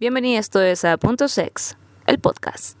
Bienvenidos todos a Punto Sex, el podcast.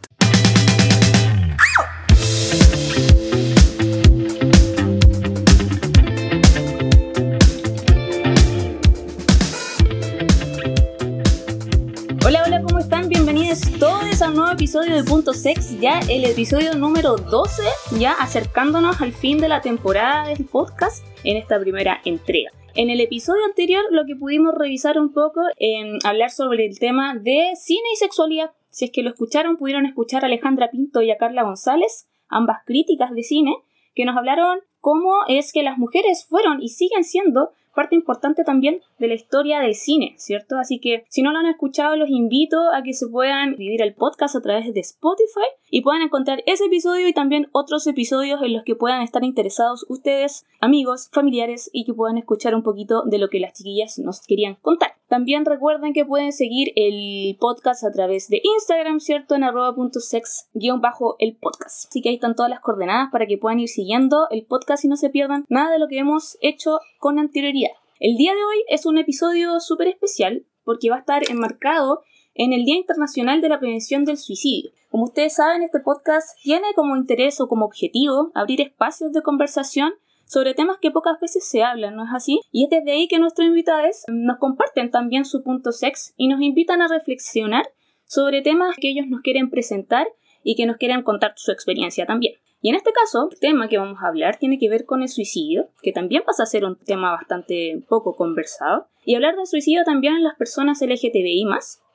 Hola, hola, ¿cómo están? Bienvenidos todos a un nuevo episodio de Punto Sex, ya el episodio número 12, ya acercándonos al fin de la temporada del podcast en esta primera entrega. En el episodio anterior lo que pudimos revisar un poco en hablar sobre el tema de cine y sexualidad. Si es que lo escucharon, pudieron escuchar a Alejandra Pinto y a Carla González, ambas críticas de cine, que nos hablaron cómo es que las mujeres fueron y siguen siendo parte importante también de la historia del cine, ¿cierto? Así que si no lo han escuchado, los invito a que se puedan vivir el podcast a través de Spotify y puedan encontrar ese episodio y también otros episodios en los que puedan estar interesados ustedes, amigos, familiares y que puedan escuchar un poquito de lo que las chiquillas nos querían contar. También recuerden que pueden seguir el podcast a través de Instagram, ¿cierto? En arroba.sex-el podcast. Así que ahí están todas las coordenadas para que puedan ir siguiendo el podcast y no se pierdan nada de lo que hemos hecho con anterioridad. El día de hoy es un episodio súper especial porque va a estar enmarcado en el Día Internacional de la Prevención del Suicidio. Como ustedes saben, este podcast tiene como interés o como objetivo abrir espacios de conversación sobre temas que pocas veces se hablan, ¿no es así? Y es desde ahí que nuestros invitados nos comparten también su punto sex y nos invitan a reflexionar sobre temas que ellos nos quieren presentar y que nos quieren contar su experiencia también. Y en este caso, el tema que vamos a hablar tiene que ver con el suicidio, que también pasa a ser un tema bastante poco conversado, y hablar del suicidio también en las personas LGTBI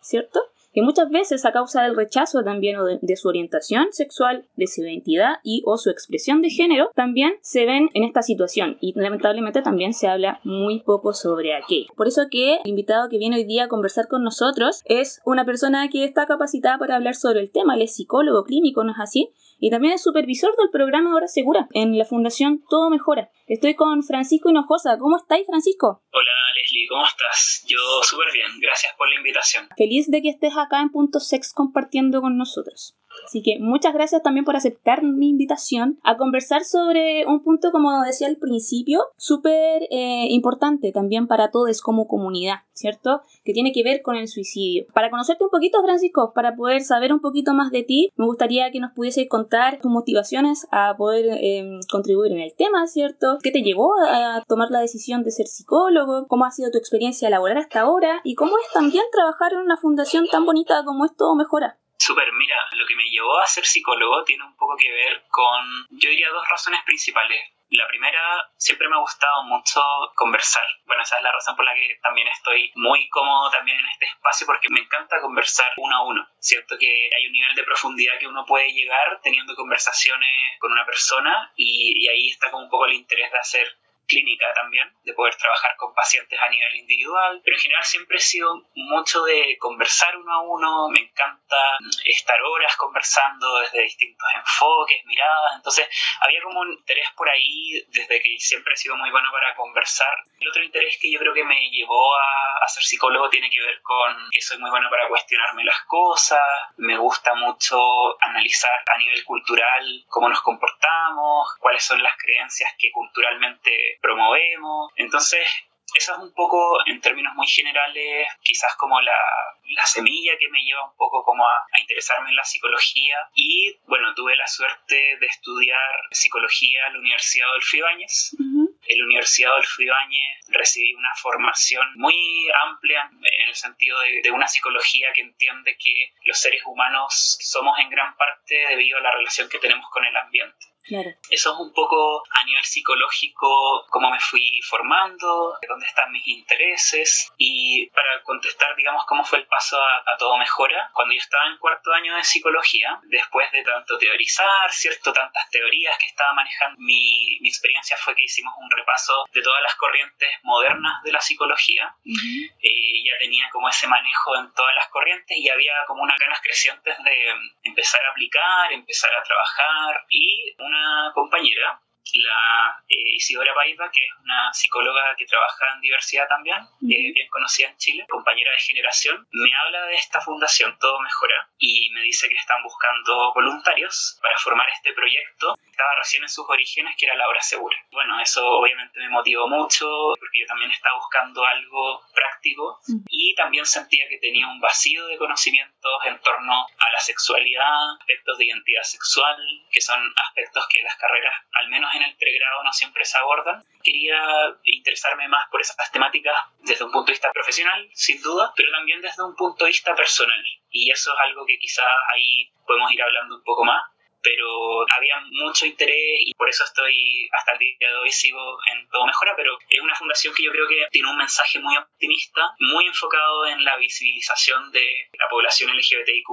¿cierto? Que muchas veces a causa del rechazo también o de, su orientación sexual, de su identidad y o su expresión de género, también se ven en esta situación y lamentablemente también se habla muy poco sobre aquello. Por eso que el invitado que viene hoy día a conversar con nosotros es una persona que está capacitada para hablar sobre el tema, él es psicólogo clínico, ¿no es así? Y también es supervisor del programa Hora Segura en la Fundación Todo Mejora. Estoy con Francisco Hinojosa. ¿Cómo estáis, Francisco? Hola, Leslie, ¿cómo estás? Yo súper bien, gracias por la invitación. Feliz de que estés acá en Punto Sex compartiendo con nosotros. Así que muchas gracias también por aceptar mi invitación a conversar sobre un punto, como decía al principio, súper eh, importante también para todos como comunidad, ¿cierto? Que tiene que ver con el suicidio. Para conocerte un poquito, Francisco, para poder saber un poquito más de ti, me gustaría que nos pudieses contar tus motivaciones a poder em, contribuir en el tema, ¿cierto? ¿Qué te llevó a tomar la decisión de ser psicólogo? ¿Cómo ha sido tu experiencia laboral hasta ahora? ¿Y cómo es también trabajar en una fundación tan bonita como es Todo Mejora? Super, mira, lo que me llevó a ser psicólogo tiene un poco que ver con, yo diría, dos razones principales. La primera, siempre me ha gustado mucho conversar. Bueno, esa es la razón por la que también estoy muy cómodo también en este espacio porque me encanta conversar uno a uno. Cierto que hay un nivel de profundidad que uno puede llegar teniendo conversaciones con una persona y, y ahí está como un poco el interés de hacer clínica también, de poder trabajar con pacientes a nivel individual, pero en general siempre he sido mucho de conversar uno a uno, me encanta estar horas conversando desde distintos enfoques, miradas, entonces había como un interés por ahí desde que siempre he sido muy bueno para conversar. El otro interés que yo creo que me llevó a, a ser psicólogo tiene que ver con que soy muy bueno para cuestionarme las cosas, me gusta mucho analizar a nivel cultural cómo nos comportamos, cuáles son las creencias que culturalmente promovemos. Entonces, eso es un poco, en términos muy generales, quizás como la, la semilla que me lleva un poco como a, interesarme en la psicología. Y bueno, tuve la suerte de estudiar psicología en la Universidad Adolfo Ibáñez. En la Universidad Adolfo Ibáñez recibí una formación muy amplia en el sentido de, de una psicología que entiende que los seres humanos somos en gran parte debido a la relación que tenemos con el ambiente. Eso es un poco a nivel psicológico cómo me fui formando, dónde están mis intereses y para contestar, digamos, cómo fue el paso a, todo mejora. Cuando yo estaba en cuarto año de psicología, después de tanto teorizar, ¿cierto? Tantas teorías que estaba manejando, mi, mi experiencia fue que hicimos un repaso de todas las corrientes modernas de la psicología. Eh, ya tenía como ese manejo en todas las corrientes y había como unas ganas crecientes de empezar a aplicar, empezar a trabajar y una compañera la eh, Isidora Paiva, que es una psicóloga que trabaja en diversidad también, eh, bien conocida en Chile, compañera de generación, me habla de esta fundación Todo Mejora y me dice que están buscando voluntarios para formar este proyecto. Estaba recién en sus orígenes, que era la obra segura. Bueno, eso obviamente me motivó mucho porque yo también estaba buscando algo práctico y también sentía que tenía un vacío de conocimientos en torno a la sexualidad, aspectos de identidad sexual, que son aspectos que las carreras, al menos en el pregrado, no siempre se abordan. Quería interesarme más por esas temáticas desde un punto de vista profesional, sin duda, pero también desde un punto de vista personal. Y eso es algo que quizás ahí podemos ir hablando un poco más pero había mucho interés y por eso estoy hasta el día de hoy sigo en Todo Mejora, pero es una fundación que yo creo que tiene un mensaje muy optimista, muy enfocado en la visibilización de la población LGBTIQ+,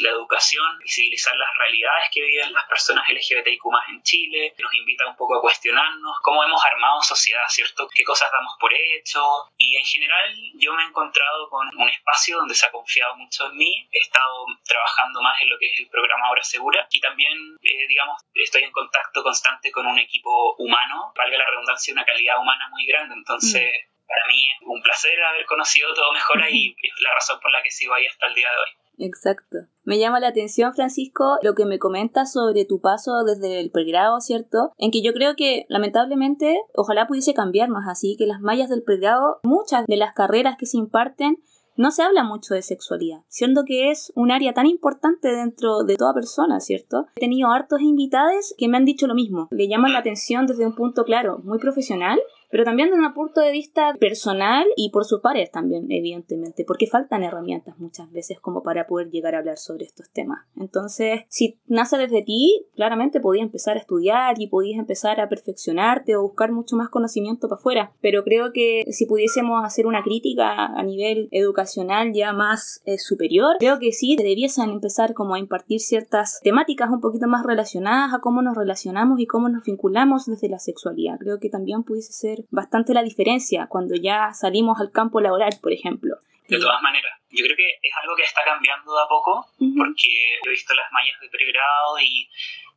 la educación, visibilizar las realidades que viven las personas LGBTIQ+, en Chile, nos invita un poco a cuestionarnos cómo hemos armado sociedad, ¿cierto? ¿Qué cosas damos por hecho? Y en general yo me he encontrado con un espacio donde se ha confiado mucho en mí, he estado trabajando más en lo que es el programa Hora Segura y también eh, digamos, estoy en contacto constante con un equipo humano, valga la redundancia, una calidad humana muy grande. Entonces, mm. para mí es un placer haber conocido todo Mejora y es la razón por la que sigo ahí hasta el día de hoy. Exacto. Me llama la atención, Francisco, lo que me comentas sobre tu paso desde el pregrado, ¿cierto? En que yo creo que, lamentablemente, ojalá pudiese cambiarnos así, que las mallas del pregrado, muchas de las carreras que se imparten, no se habla mucho de sexualidad, siendo que es un área tan importante dentro de toda persona, ¿cierto? He tenido hartos invitados que me han dicho lo mismo, le llaman la atención desde un punto claro, muy profesional, pero también desde un punto de vista personal y por sus pares también, evidentemente, porque faltan herramientas muchas veces como para poder llegar a hablar sobre estos temas. Entonces, si nace desde ti, claramente podías empezar a estudiar y podías empezar a perfeccionarte o buscar mucho más conocimiento para afuera, pero creo que si pudiésemos hacer una crítica a nivel educacional ya más eh, superior, creo que sí debiesen empezar como a impartir ciertas temáticas un poquito más relacionadas a cómo nos relacionamos y cómo nos vinculamos desde la sexualidad. Creo que también pudiese ser bastante la diferencia cuando ya salimos al campo laboral, por ejemplo. De todas maneras, yo creo que es algo que está cambiando de a poco, porque he visto las mallas de pregrado y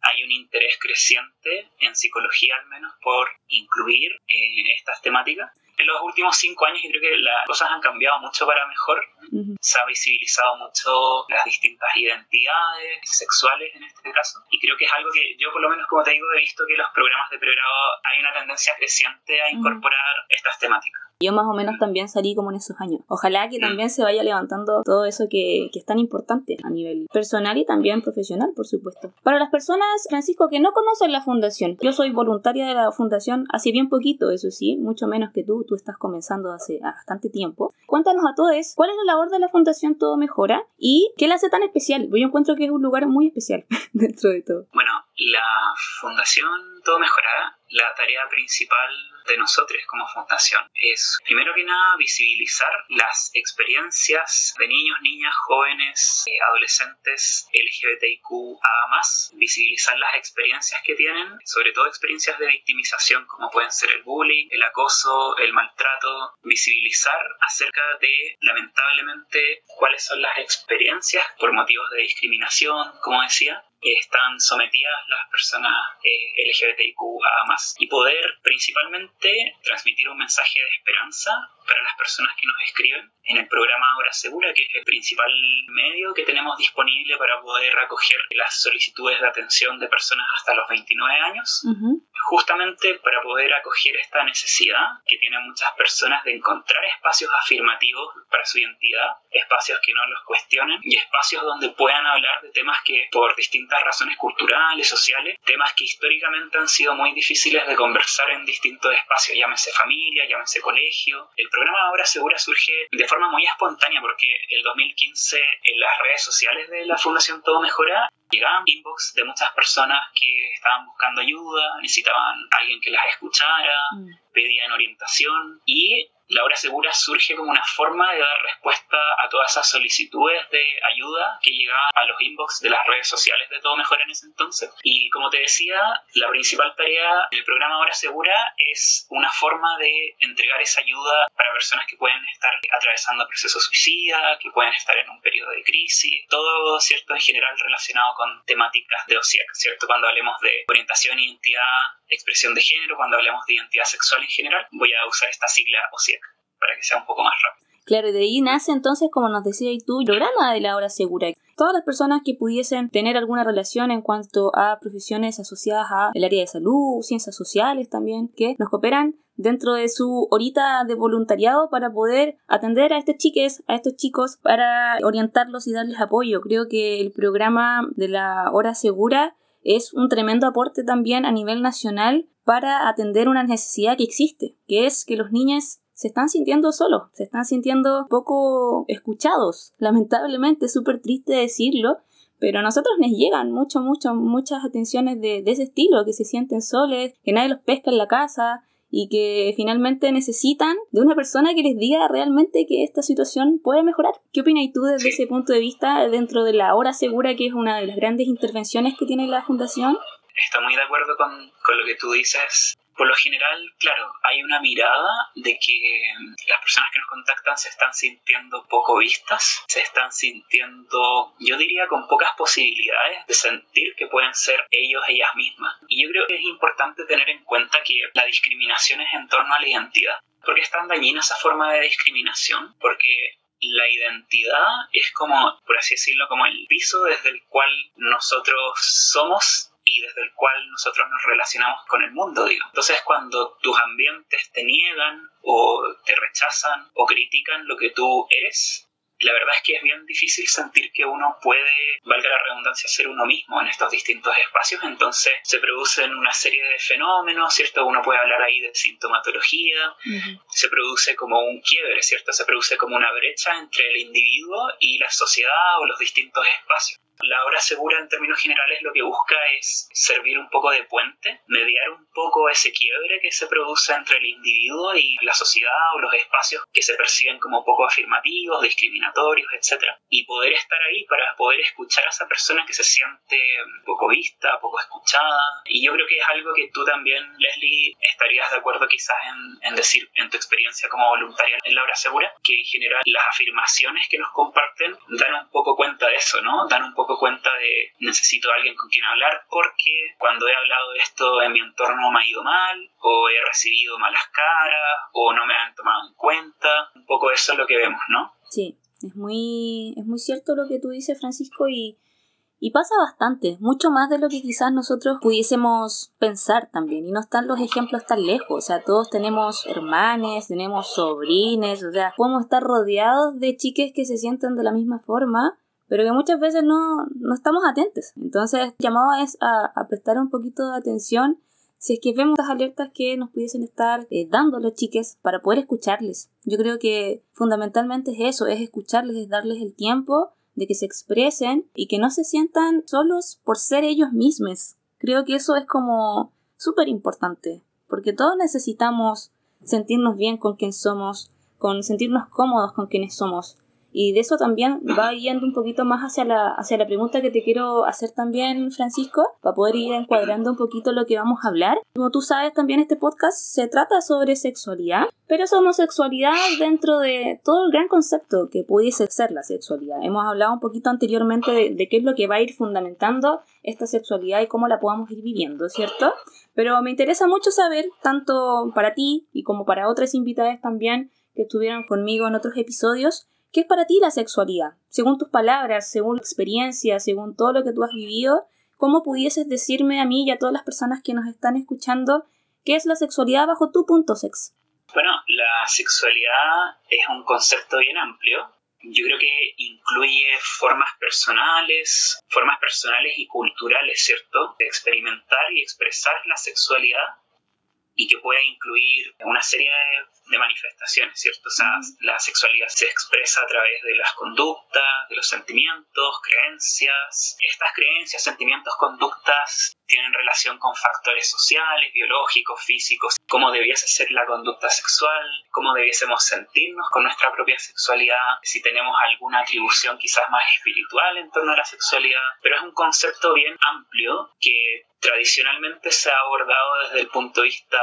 hay un interés creciente, en psicología al menos, por incluir eh, estas temáticas en los últimos cinco años yo creo que las cosas han cambiado mucho para mejor. Se ha visibilizado mucho las distintas identidades sexuales en este caso. Y creo que es algo que yo por lo menos como te digo he visto que los programas de pregrado hay una tendencia creciente a incorporar estas temáticas. Yo más o menos también salí como en esos años. Ojalá que también se vaya levantando todo eso que, que, es tan importante a nivel personal y también profesional, por supuesto. Para las personas, Francisco, que no conocen la fundación, yo soy voluntaria de la fundación hace bien poquito, eso sí, mucho menos que tú, tú estás comenzando hace bastante tiempo. Cuéntanos a todos cuál es la labor de la fundación Todo Mejora y qué la hace tan especial. Yo encuentro que es un lugar muy especial dentro de todo. Bueno, la fundación Todo Mejora, la tarea principal de nosotros como fundación. Es, primero que nada, visibilizar las experiencias de niños, niñas, jóvenes, eh, adolescentes LGBTIQA+, visibilizar las experiencias que tienen, sobre todo experiencias de victimización como pueden ser el bullying, el acoso, el maltrato, visibilizar acerca de, lamentablemente, cuáles son las experiencias por motivos de discriminación, como decía, están sometidas las personas eh, LGBTIQA y poder principalmente transmitir un mensaje de esperanza para las personas que nos escriben en el programa Hora Segura, que es el principal medio que tenemos disponible para poder acoger las solicitudes de atención de personas hasta los 29 años, justamente para poder acoger esta necesidad que tienen muchas personas de encontrar espacios afirmativos para su identidad, espacios que no los cuestionen y espacios donde puedan hablar de temas que por distintas razones culturales, sociales, temas que históricamente han sido muy difíciles de conversar en distintos espacios, llámese familia, llámese colegio. El programa Ahora Segura surge de forma muy espontánea porque el 2015 en las redes sociales de la Fundación Todo Mejora llegaban inbox de muchas personas que estaban buscando ayuda, necesitaban alguien que las escuchara, mm. pedían orientación y la hora segura surge como una forma de dar respuesta a todas esas solicitudes de ayuda que llegaban a los inbox de las redes sociales de Todo Mejor en ese entonces. Y como te decía, la principal tarea del programa Hora Segura es una forma de entregar esa ayuda para personas que pueden estar atravesando procesos suicida, que pueden estar en un periodo de crisis, todo, ¿cierto?, en general relacionado con temáticas de OSIAC, ¿cierto? Cuando hablemos de orientación, identidad, expresión de género, cuando hablemos de identidad sexual en general, voy a usar esta sigla OSIAC para que sea un poco más rápido. Claro, y de ahí nace entonces, como nos decías tú, el programa de la hora segura. Todas las personas que pudiesen tener alguna relación en cuanto a profesiones asociadas al área de salud, ciencias sociales también, que nos cooperan dentro de su horita de voluntariado para poder atender a estos chiques, a estos chicos, para orientarlos y darles apoyo. Creo que el programa de la hora segura es un tremendo aporte también a nivel nacional para atender una necesidad que existe, que es que los niños se están sintiendo solos, se están sintiendo poco escuchados. Lamentablemente, es súper triste decirlo, pero a nosotros nos llegan mucho, mucho, muchas atenciones de, de, ese estilo, que se sienten soles, que nadie los pesca en la casa, y que finalmente necesitan de una persona que les diga realmente que esta situación puede mejorar. ¿Qué opinas tú desde ese punto de vista dentro de la hora segura, que es una de las grandes intervenciones que tiene la Fundación? Estoy muy de acuerdo con, con lo que tú dices por lo general, claro, hay una mirada de que las personas que nos contactan se están sintiendo poco vistas, se están sintiendo, yo diría, con pocas posibilidades de sentir que pueden ser ellos, ellas mismas. Y yo creo que es importante tener en cuenta que la discriminación es en torno a la identidad. ¿Por qué es tan dañina esa forma de discriminación? Porque la identidad es como, por así decirlo, como el piso desde el cual nosotros somos y desde el cual nosotros nos relacionamos con el mundo, digo. Entonces, cuando tus ambientes te niegan o te rechazan o critican lo que tú eres, la verdad es que es bien difícil sentir que uno puede, valga la redundancia, ser uno mismo en estos distintos espacios. Entonces se producen una serie de fenómenos, ¿cierto? Uno puede hablar ahí de sintomatología, se produce como un quiebre, ¿cierto? Se produce como una brecha entre el individuo y la sociedad o los distintos espacios. La hora segura en términos generales lo que busca es servir un poco de puente, mediar un poco ese quiebre que se produce entre el individuo y la sociedad o los espacios que se perciben como poco afirmativos, discriminatorios, etc. Y poder estar ahí para poder escuchar a esa persona que se siente poco vista, poco escuchada. Y yo creo que es algo que tú también, Leslie, estarías de acuerdo quizás en, en decir en tu experiencia como voluntaria en la hora segura, que en general las afirmaciones que nos comparten dan un poco cuenta de eso, ¿no? Dan un poco cuenta de necesito alguien con quien hablar porque cuando he hablado de esto en mi entorno me ha ido mal o he recibido malas caras o no me han tomado en cuenta. Un poco eso es lo que vemos, ¿no? Sí, es muy, es muy cierto lo que tú dices, Francisco, y, y pasa bastante, mucho más de lo que quizás nosotros pudiésemos pensar también. Y no están los ejemplos tan lejos. O sea, todos tenemos hermanes, tenemos sobrines, o sea, podemos estar rodeados de chiques que se sienten de la misma forma pero que muchas veces no, no estamos atentos. Entonces, el llamado es a, prestar un poquito de atención si es que vemos las alertas que nos pudiesen estar eh, dando los chiques para poder escucharles. Yo creo que fundamentalmente es eso, es escucharles, es darles el tiempo de que se expresen y que no se sientan solos por ser ellos mismos. Creo que eso es como súper importante, porque todos necesitamos sentirnos bien con quien somos, con sentirnos cómodos con quienes somos. Y de eso también va yendo un poquito más hacia la, hacia la pregunta que te quiero hacer también, Francisco, para poder ir encuadrando un poquito lo que vamos a hablar. Como tú sabes, también este podcast se trata sobre sexualidad, pero es homosexualidad dentro de todo el gran concepto que pudiese ser la sexualidad. Hemos hablado un poquito anteriormente de, de qué es lo que va a ir fundamentando esta sexualidad y cómo la podamos ir viviendo, ¿cierto? Pero me interesa mucho saber, tanto para ti y como para otras invitadas también que estuvieron conmigo en otros episodios, ¿Qué es para ti la sexualidad? Según tus palabras, según tu experiencia, según todo lo que tú has vivido, ¿cómo pudieses decirme a mí y a todas las personas que nos están escuchando qué es la sexualidad bajo tu punto sex? Bueno, la sexualidad es un concepto bien amplio. Yo creo que incluye formas personales, formas personales y culturales, ¿cierto? De experimentar y expresar la sexualidad y que puede incluir una serie de, manifestaciones, ¿cierto? O sea, la sexualidad se expresa a través de las conductas, de los sentimientos, creencias. Estas creencias, sentimientos, conductas tienen relación con factores sociales, biológicos, físicos, cómo debiese ser la conducta sexual, cómo debiésemos sentirnos con nuestra propia sexualidad, si tenemos alguna atribución quizás más espiritual en torno a la sexualidad, pero es un concepto bien amplio que tradicionalmente se ha abordado desde el punto de vista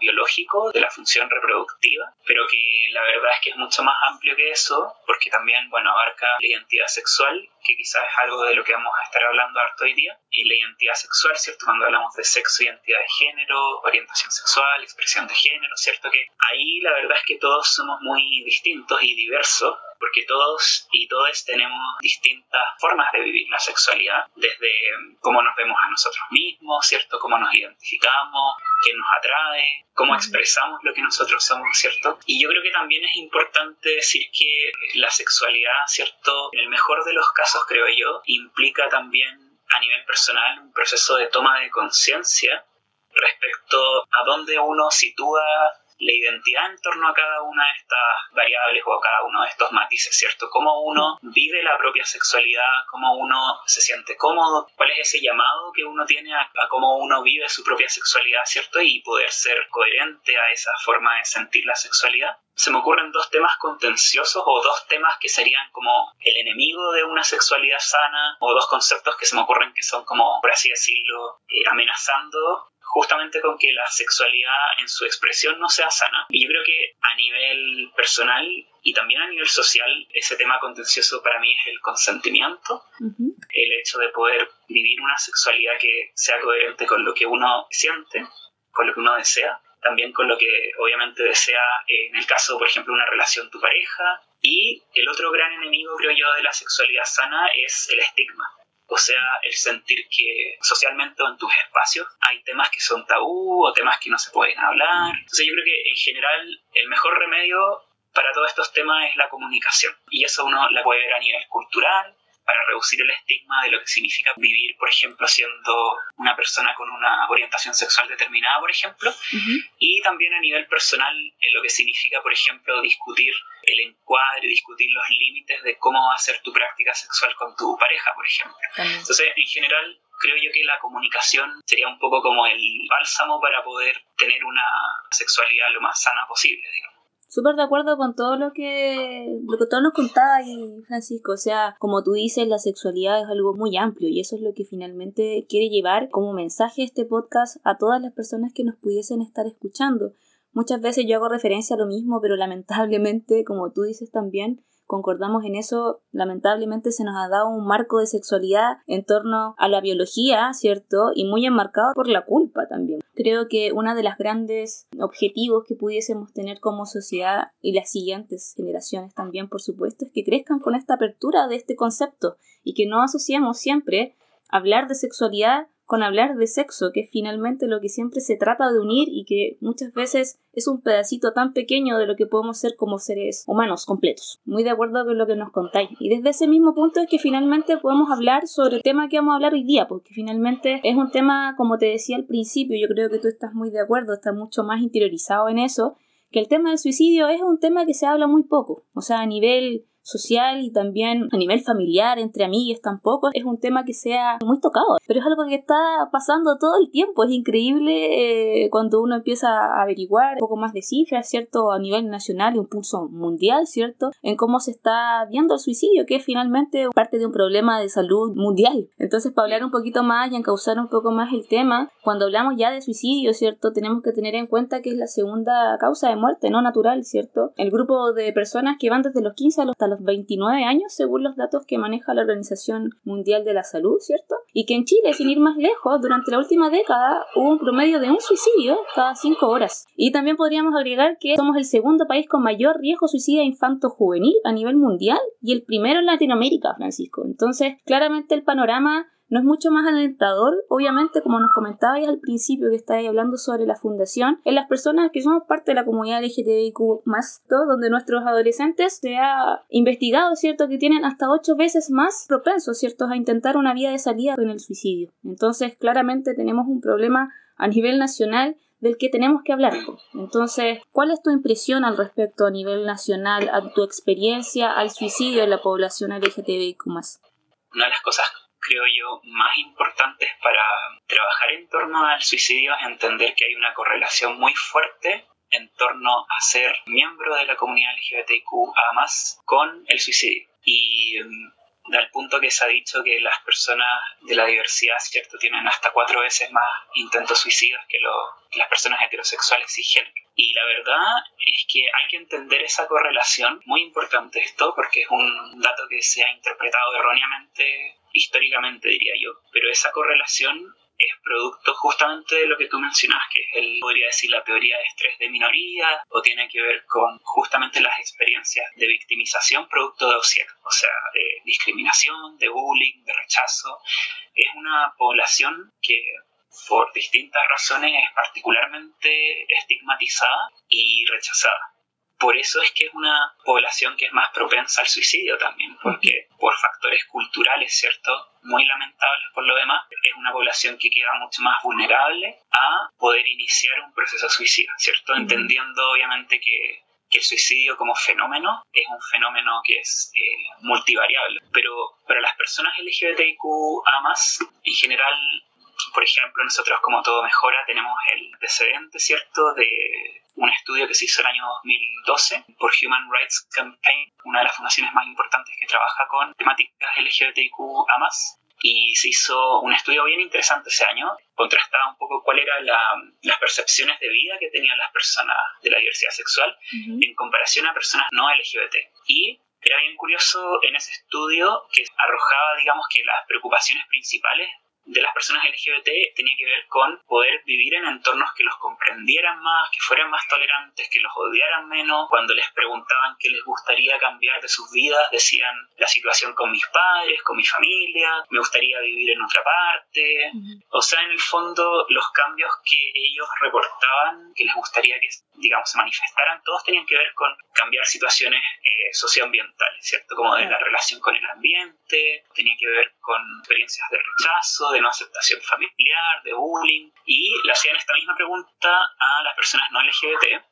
biológico de la función reproductiva, pero que la verdad es que es mucho más amplio que eso, porque también, bueno, abarca la identidad sexual, que quizás es algo de lo que vamos a estar hablando harto hoy día, y la identidad sexual, ¿cierto? Cuando hablamos de sexo, identidad de género, orientación sexual, expresión de género, ¿cierto? Que ahí la verdad es que todos somos muy distintos y diversos, porque todos y todas tenemos distintas formas de vivir la sexualidad, desde cómo nos vemos a nosotros mismos, ¿cierto? Cómo nos identificamos, qué nos atrae, cómo expresamos lo que nosotros somos, ¿cierto? Y yo creo que también es importante decir que la sexualidad, ¿cierto? En el mejor de los casos, creo yo, implica también a nivel personal un proceso de toma de conciencia respecto a dónde uno sitúa la identidad en torno a cada una de estas variables o a cada uno de estos matices, ¿cierto? Cómo uno vive la propia sexualidad, cómo uno se siente cómodo, cuál es ese llamado que uno tiene a, cómo uno vive su propia sexualidad, ¿cierto? Y poder ser coherente a esa forma de sentir la sexualidad. Se me ocurren dos temas contenciosos o dos temas que serían como el enemigo de una sexualidad sana o dos conceptos que se me ocurren que son como, por así decirlo, eh, amenazando justamente con que la sexualidad en su expresión no sea sana. Y yo creo que a nivel personal y también a nivel social, ese tema contencioso para mí es el consentimiento, el hecho de poder vivir una sexualidad que sea coherente con lo que uno siente, con lo que uno desea, también con lo que obviamente desea en el caso, por ejemplo, una relación tu pareja. Y el otro gran enemigo, creo yo, de la sexualidad sana es el estigma. O sea, el sentir que socialmente o en tus espacios hay temas que son tabú o temas que no se pueden hablar. Entonces yo creo que en general el mejor remedio para todos estos temas es la comunicación. Y eso uno la puede ver a nivel cultural, para reducir el estigma de lo que significa vivir, por ejemplo, siendo una persona con una orientación sexual determinada, por ejemplo, y también a nivel personal en lo que significa, por ejemplo, discutir el encuadre, discutir los límites de cómo va a ser tu práctica sexual con tu pareja, por ejemplo. Entonces, en general, creo yo que la comunicación sería un poco como el bálsamo para poder tener una sexualidad lo más sana posible, digamos súper de acuerdo con todo lo que, lo que nos contaba Francisco. O sea, como tú dices, la sexualidad es algo muy amplio y eso es lo que finalmente quiere llevar como mensaje este podcast a todas las personas que nos pudiesen estar escuchando. Muchas veces yo hago referencia a lo mismo, pero lamentablemente, como tú dices también, concordamos en eso, lamentablemente se nos ha dado un marco de sexualidad en torno a la biología, ¿cierto? Y muy enmarcado por la culpa también. Creo que uno de los grandes objetivos que pudiésemos tener como sociedad y las siguientes generaciones también, por supuesto, es que crezcan con esta apertura de este concepto y que no asociamos siempre hablar de sexualidad con hablar de sexo, que es finalmente lo que siempre se trata de unir y que muchas veces es un pedacito tan pequeño de lo que podemos ser como seres humanos completos. Muy de acuerdo con lo que nos contáis. Y desde ese mismo punto es que finalmente podemos hablar sobre el tema que vamos a hablar hoy día, porque finalmente es un tema, como te decía al principio, yo creo que tú estás muy de acuerdo, estás mucho más interiorizado en eso, que el tema del suicidio es un tema que se habla muy poco. O sea, a nivel social y también a nivel familiar, entre amigas tampoco, es un tema que sea muy tocado, pero es algo que está pasando todo el tiempo, es increíble eh, cuando uno empieza a averiguar un poco más de cifras, ¿cierto? A nivel nacional y un pulso mundial, ¿cierto? En cómo se está viendo el suicidio, que es finalmente parte de un problema de salud mundial. Entonces, para hablar un poquito más y encauzar un poco más el tema, cuando hablamos ya de suicidio, ¿cierto? Tenemos que tener en cuenta que es la segunda causa de muerte no natural, ¿cierto? El grupo de personas que van desde los 15 hasta los 29 años, según los datos que maneja la Organización Mundial de la Salud, ¿cierto? Y que en Chile, sin ir más lejos, durante la última década hubo un promedio de un suicidio cada 5 horas. Y también podríamos agregar que somos el segundo país con mayor riesgo suicida infanto-juvenil a nivel mundial y el primero en Latinoamérica, Francisco. Entonces, claramente el panorama no es mucho más alentador, obviamente, como nos comentabais al principio que estáis hablando sobre la fundación, en las personas que somos parte de la comunidad LGTBIQ donde nuestros adolescentes se ha investigado, ¿cierto?, que tienen hasta ocho veces más propensos, ¿cierto?, a intentar una vía de salida en el suicidio. Entonces, claramente tenemos un problema a nivel nacional del que tenemos que hablar. Entonces, ¿cuál es tu impresión al respecto a nivel nacional, a tu experiencia al suicidio en la población LGTBIQ+. Una de las cosas creo yo, más importantes para trabajar en torno al suicidio es entender que hay una correlación muy fuerte en torno a ser miembro de la comunidad LGBTQ más con el suicidio. Y mm, al punto que se ha dicho que las personas de la diversidad, ¿cierto?, tienen hasta cuatro veces más intentos suicidas que, las personas heterosexuales cisgénero. Y la verdad es que hay que entender esa correlación, muy importante esto, porque es un dato que se ha interpretado erróneamente históricamente, diría yo, pero esa correlación es producto justamente de lo que tú mencionas, que es el, podría decir, la teoría de estrés de minoría, o tiene que ver con justamente las experiencias de victimización producto de OSIEC, o sea, de discriminación, de bullying, de rechazo. Es una población que por distintas razones es particularmente estigmatizada y rechazada por eso es que es una población que es más propensa al suicidio también, porque por factores culturales, ¿cierto? Muy lamentables por lo demás, es una población que queda mucho más vulnerable a poder iniciar un proceso suicida, ¿cierto? Entendiendo obviamente que, el suicidio como fenómeno es un fenómeno que es eh, multivariable, pero para las personas LGBTIQ a más, en general por ejemplo, nosotros como todo mejora tenemos el antecedente, ¿cierto?, de un estudio que se hizo el año 2012 por Human Rights Campaign, una de las fundaciones más importantes que trabaja con temáticas LGBTIQ a más. Y se hizo un estudio bien interesante ese año, contrastaba un poco cuáles eran las percepciones de vida que tenían las personas de la diversidad sexual en comparación a personas no LGBT. Y era bien curioso en ese estudio que arrojaba, digamos, que las preocupaciones principales de las personas LGBT tenía que ver con poder vivir en entornos que los comprendieran más, que fueran más tolerantes, que los odiaran menos. Cuando les preguntaban qué les gustaría cambiar de sus vidas, decían la situación con mis padres, con mi familia, me gustaría vivir en otra parte. O sea, en el fondo, los cambios que ellos reportaban, que les gustaría que, digamos, se manifestaran, todos tenían que ver con cambiar situaciones eh, socioambientales, ¿cierto? Como de la relación con el ambiente, tenía que ver con experiencias de rechazo, de no aceptación familiar, de bullying, y le hacían esta misma pregunta a las personas no LGBT,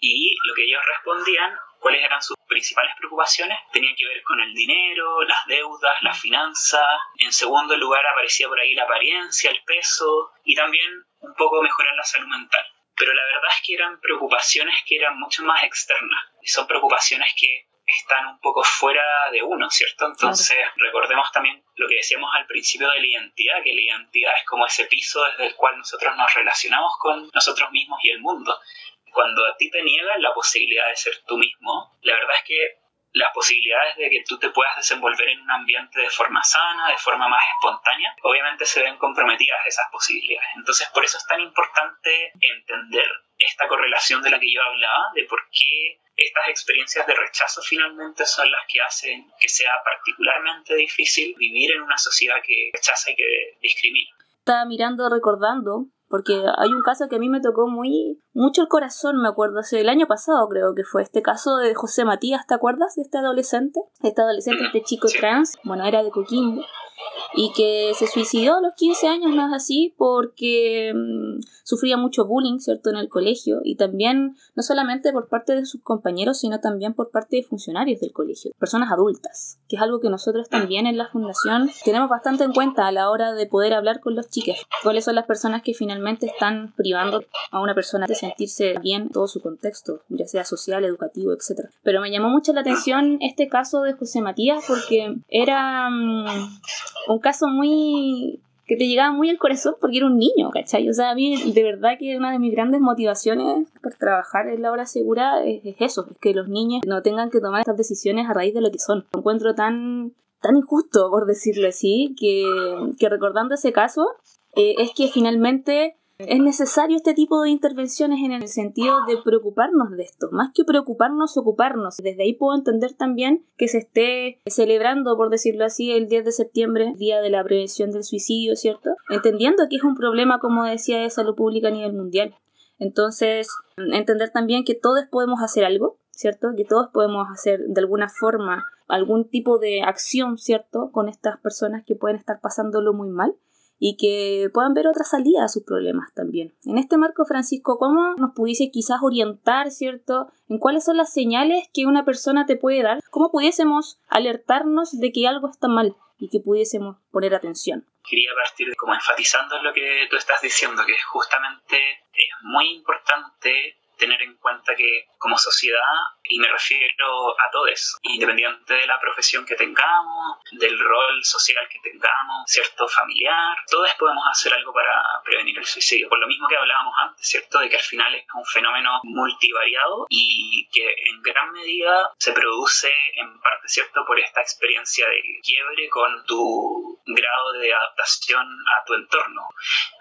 y lo que ellos respondían, cuáles eran sus principales preocupaciones, tenía que ver con el dinero, las deudas, las finanzas, en segundo lugar aparecía por ahí la apariencia, el peso, y también un poco mejorar la salud mental. Pero la verdad es que eran preocupaciones que eran mucho más externas, y son preocupaciones que están un poco fuera de uno, ¿cierto? Entonces, recordemos también lo que decíamos al principio de la identidad, que la identidad es como ese piso desde el cual nosotros nos relacionamos con nosotros mismos y el mundo. Cuando a ti te niegan la posibilidad de ser tú mismo, la verdad es que las posibilidades de que tú te puedas desenvolver en un ambiente de forma sana, de forma más espontánea, obviamente se ven comprometidas esas posibilidades. Entonces, por eso es tan importante entender esta correlación de la que yo hablaba, de por qué estas experiencias de rechazo finalmente son las que hacen que sea particularmente difícil vivir en una sociedad que rechaza y que discrimina. Estaba mirando, recordando, porque hay un caso que a mí me tocó muy mucho el corazón, me acuerdo, hace el año pasado creo que fue este caso de José Matías, ¿te acuerdas de este adolescente? Este adolescente, este chico trans, bueno, era de Coquimbo y que se suicidó a los 15 años, no es así, porque mm, sufría mucho bullying, ¿cierto?, en el colegio y también, no solamente por parte de sus compañeros, sino también por parte de funcionarios del colegio, personas adultas, que es algo que nosotros también en la fundación tenemos bastante en cuenta a la hora de poder hablar con los chicos, cuáles son las personas que finalmente están privando a una persona de sentirse bien en todo su contexto, ya sea social, educativo, etc. Pero me llamó mucho la atención este caso de José Matías porque era mm, un caso muy que te llegaba muy al corazón porque era un niño, ¿cachai? O sea, a mí de verdad que una de mis grandes motivaciones por trabajar en la hora segura es, eso, es que los niños no tengan que tomar estas decisiones a raíz de lo que son. Lo encuentro tan, tan injusto, por decirlo así, que, que recordando ese caso, eh, es que finalmente es necesario este tipo de intervenciones en el sentido de preocuparnos de esto, más que preocuparnos, ocuparnos. Desde ahí puedo entender también que se esté celebrando, por decirlo así, el 10 de septiembre, Día de la Prevención del Suicidio, ¿cierto? Entendiendo que es un problema, como decía, de salud pública a nivel mundial. Entonces, entender también que todos podemos hacer algo, ¿cierto? Que todos podemos hacer de alguna forma algún tipo de acción, ¿cierto? Con estas personas que pueden estar pasándolo muy mal y que puedan ver otra salida a sus problemas también. En este marco, Francisco, ¿cómo nos pudiese quizás orientar, ¿cierto?, en cuáles son las señales que una persona te puede dar, cómo pudiésemos alertarnos de que algo está mal y que pudiésemos poner atención. Quería partir como enfatizando lo que tú estás diciendo, que justamente es muy importante tener en cuenta que como sociedad, y me refiero a todos, independiente de la profesión que tengamos, del rol social que tengamos, cierto familiar, todos podemos hacer algo para prevenir el suicidio. Por lo mismo que hablábamos antes, ¿cierto? De que al final es un fenómeno multivariado y que en gran medida se produce en parte, ¿cierto? Por esta experiencia de quiebre con tu grado de adaptación a tu entorno.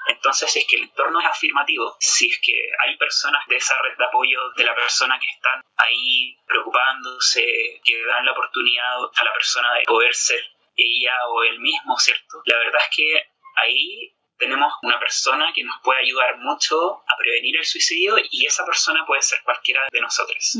Entonces, si es que el entorno es afirmativo, si es que hay personas de esa red de apoyo de la persona que están ahí preocupándose, que dan la oportunidad a la persona de poder ser ella o él mismo, ¿cierto? La verdad es que ahí tenemos una persona que nos puede ayudar mucho a prevenir el suicidio y esa persona puede ser cualquiera de nosotros.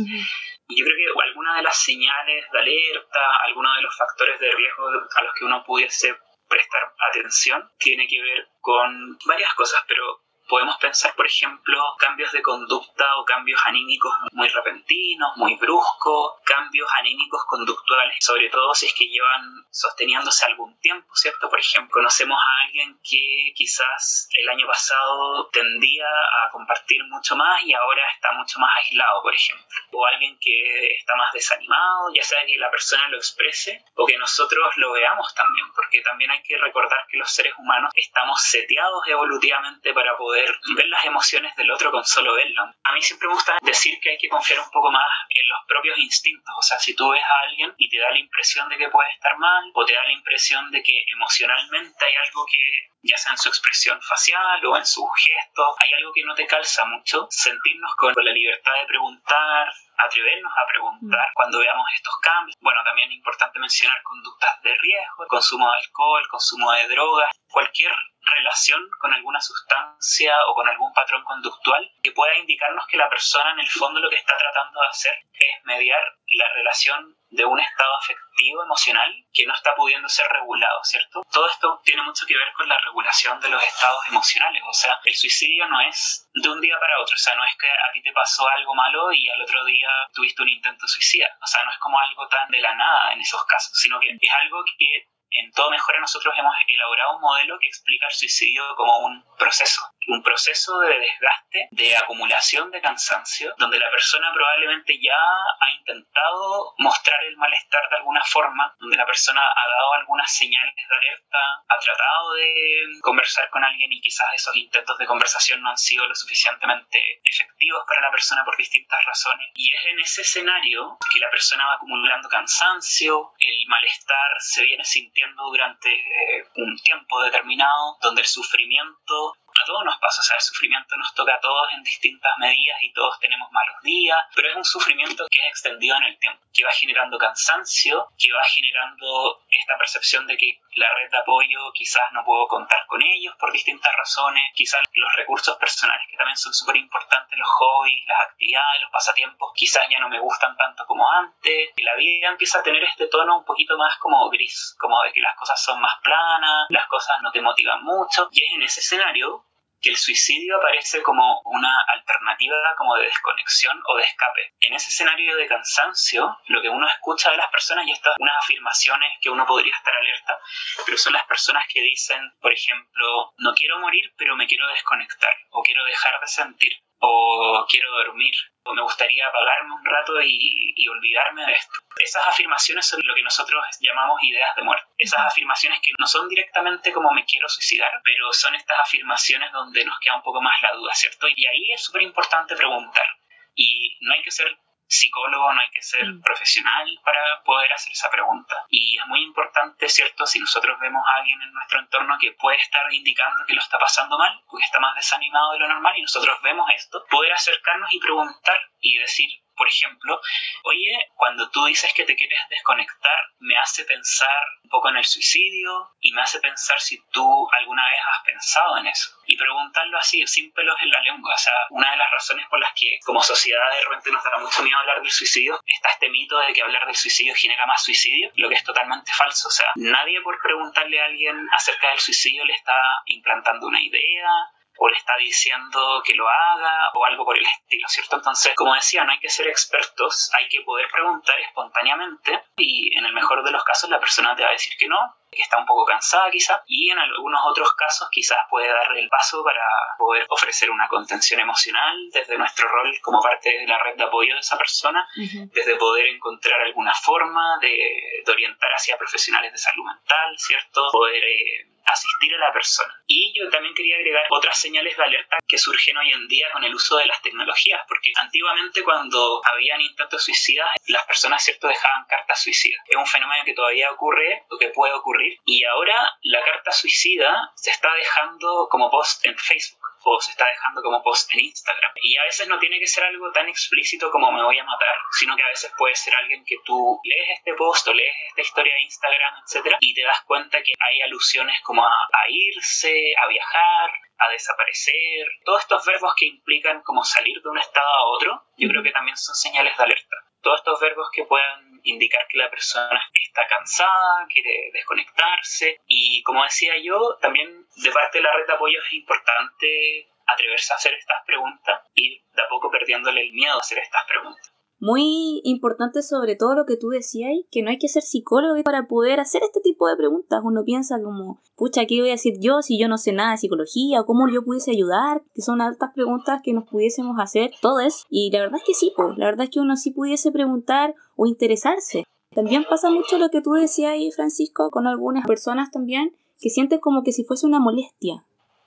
Y yo creo que alguna de las señales de alerta, algunos de los factores de riesgo a los que uno pudiese prestar atención tiene que ver con varias cosas, pero podemos pensar, por ejemplo, cambios de conducta o cambios anímicos muy repentinos, muy bruscos, cambios anímicos conductuales, sobre todo si es que llevan sosteniéndose algún tiempo, ¿cierto? Por ejemplo, conocemos a alguien que quizás el año pasado tendía a compartir mucho más y ahora está mucho más aislado, por ejemplo. O alguien que está más desanimado, ya sea que la persona lo exprese o que nosotros lo veamos también, porque también hay que recordar que los seres humanos estamos seteados evolutivamente para poder ver las emociones del otro con solo verlo. A mí siempre me gusta decir que hay que confiar un poco más en los propios instintos. O sea, si tú ves a alguien y te da la impresión de que puede estar mal o te da la impresión de que emocionalmente hay algo que, ya sea en su expresión facial o en sus gestos, hay algo que no te calza mucho, sentirnos con, la libertad de preguntar, atrevernos a preguntar mm. cuando veamos estos cambios. Bueno, también es importante mencionar conductas de riesgo, consumo de alcohol, consumo de drogas, cualquier relación con alguna sustancia o con algún patrón conductual que pueda indicarnos que la persona en el fondo lo que está tratando de hacer es mediar la relación de un estado afectivo, emocional, que no está pudiendo ser regulado, ¿cierto? Todo esto tiene mucho que ver con la regulación de los estados emocionales, o sea, el suicidio no es de un día para otro, o sea, no es que a ti te pasó algo malo y al otro día tuviste un intento suicida, o sea, no es como algo tan de la nada en esos casos, sino que es algo que en Todo Mejora nosotros hemos elaborado un modelo que explica el suicidio como un proceso, un proceso de desgaste, de acumulación de cansancio, donde la persona probablemente ya ha intentado mostrar el malestar de alguna forma, donde la persona ha dado algunas señales de alerta, ha tratado de conversar con alguien y quizás esos intentos de conversación no han sido lo suficientemente efectivos para la persona por distintas razones. Y es en ese escenario que la persona va acumulando cansancio, el malestar se viene sintiendo durante eh, un tiempo determinado, donde el sufrimiento a todos nos pasa, o sea, el sufrimiento nos toca a todos en distintas medidas y todos tenemos malos días, pero es un sufrimiento que es extendido en el tiempo, que va generando cansancio, que va generando esta percepción de que la red de apoyo quizás no puedo contar con ellos por distintas razones, quizás los recursos personales que también son súper importantes, los hobbies, las actividades, los pasatiempos, quizás ya no me gustan tanto como antes, y la vida empieza a tener este tono un poquito más como gris, como de que las cosas son más planas, las cosas no te motivan mucho, y es en ese escenario que el suicidio aparece como una alternativa como de desconexión o de escape. En ese escenario de cansancio, lo que uno escucha de las personas, y estas unas afirmaciones que uno podría estar alerta, pero son las personas que dicen, por ejemplo, no quiero morir, pero me quiero desconectar, o quiero dejar de sentir, o quiero dormir, o me gustaría apagarme un rato y, y, olvidarme de esto. Esas afirmaciones son lo que nosotros llamamos ideas de muerte. Esas afirmaciones que no son directamente como me quiero suicidar, pero son estas afirmaciones donde nos queda un poco más la duda, ¿cierto? Y ahí es súper importante preguntar. Y no hay que ser psicólogo, no hay que ser mm. profesional para poder hacer esa pregunta. Y es muy importante, ¿cierto? Si nosotros vemos a alguien en nuestro entorno que puede estar indicando que lo está pasando mal, porque está más desanimado de lo normal y nosotros vemos esto, poder acercarnos y preguntar y decir, Por ejemplo, oye, cuando tú dices que te quieres desconectar, me hace pensar un poco en el suicidio y me hace pensar si tú alguna vez has pensado en eso. Y preguntarlo así, sin pelos en la lengua. O sea, una de las razones por las que como sociedad de repente nos da mucho miedo hablar del suicidio, está este mito de que hablar del suicidio genera más suicidio, lo que es totalmente falso. O sea, nadie por preguntarle a alguien acerca del suicidio le está implantando una idea, o le está diciendo que lo haga o algo por el estilo, ¿cierto? Entonces, como decía, no hay que ser expertos, hay que poder preguntar espontáneamente y en el mejor de los casos la persona te va a decir que no, que está un poco cansada quizá, y en algunos otros casos quizás puede darle el paso para poder ofrecer una contención emocional desde nuestro rol como parte de la red de apoyo de esa persona, desde poder encontrar alguna forma de, orientar hacia profesionales de salud mental, ¿cierto? Poder eh, asistir a la persona. Y yo también quería agregar otras señales de alerta que surgen hoy en día con el uso de las tecnologías, porque antiguamente cuando habían intentos suicidas, las personas, ¿cierto?, dejaban cartas suicidas. Es un fenómeno que todavía ocurre o que puede ocurrir. Y ahora la carta suicida se está dejando como post en Facebook o se está dejando como post en Instagram. Y a veces no tiene que ser algo tan explícito como me voy a matar, sino que a veces puede ser alguien que tú lees este post o lees esta historia de Instagram, etcétera, y te das cuenta que hay alusiones como a, a irse, a viajar, a desaparecer, todos estos verbos que implican como salir de un estado a otro, yo creo que también son señales de alerta. Todos estos verbos que puedan indicar que la persona está cansada, quiere desconectarse. Y como decía yo, también de parte de la red de apoyo es importante atreverse a hacer estas preguntas y de a poco perdiéndole el miedo a hacer estas preguntas muy importante sobre todo lo que tú decías, que no hay que ser psicólogo para poder hacer este tipo de preguntas. Uno piensa como, pucha, ¿qué voy a decir yo si yo no sé nada de psicología? ¿O cómo yo pudiese ayudar? Que son altas preguntas que nos pudiésemos hacer todos. Y la verdad es que sí, pues, la verdad es que uno sí pudiese preguntar o interesarse. También pasa mucho lo que tú decías ahí, Francisco, con algunas personas también, que sienten como que si fuese una molestia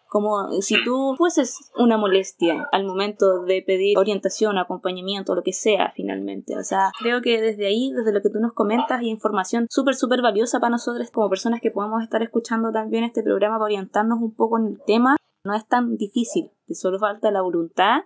como si tú fueses una molestia al momento de pedir orientación, acompañamiento, lo que sea finalmente. O sea, creo que desde ahí, desde lo que tú nos comentas, hay información súper, súper valiosa para nosotros como personas que podemos estar escuchando también este programa para orientarnos un poco en el tema. No es tan difícil, te solo falta la voluntad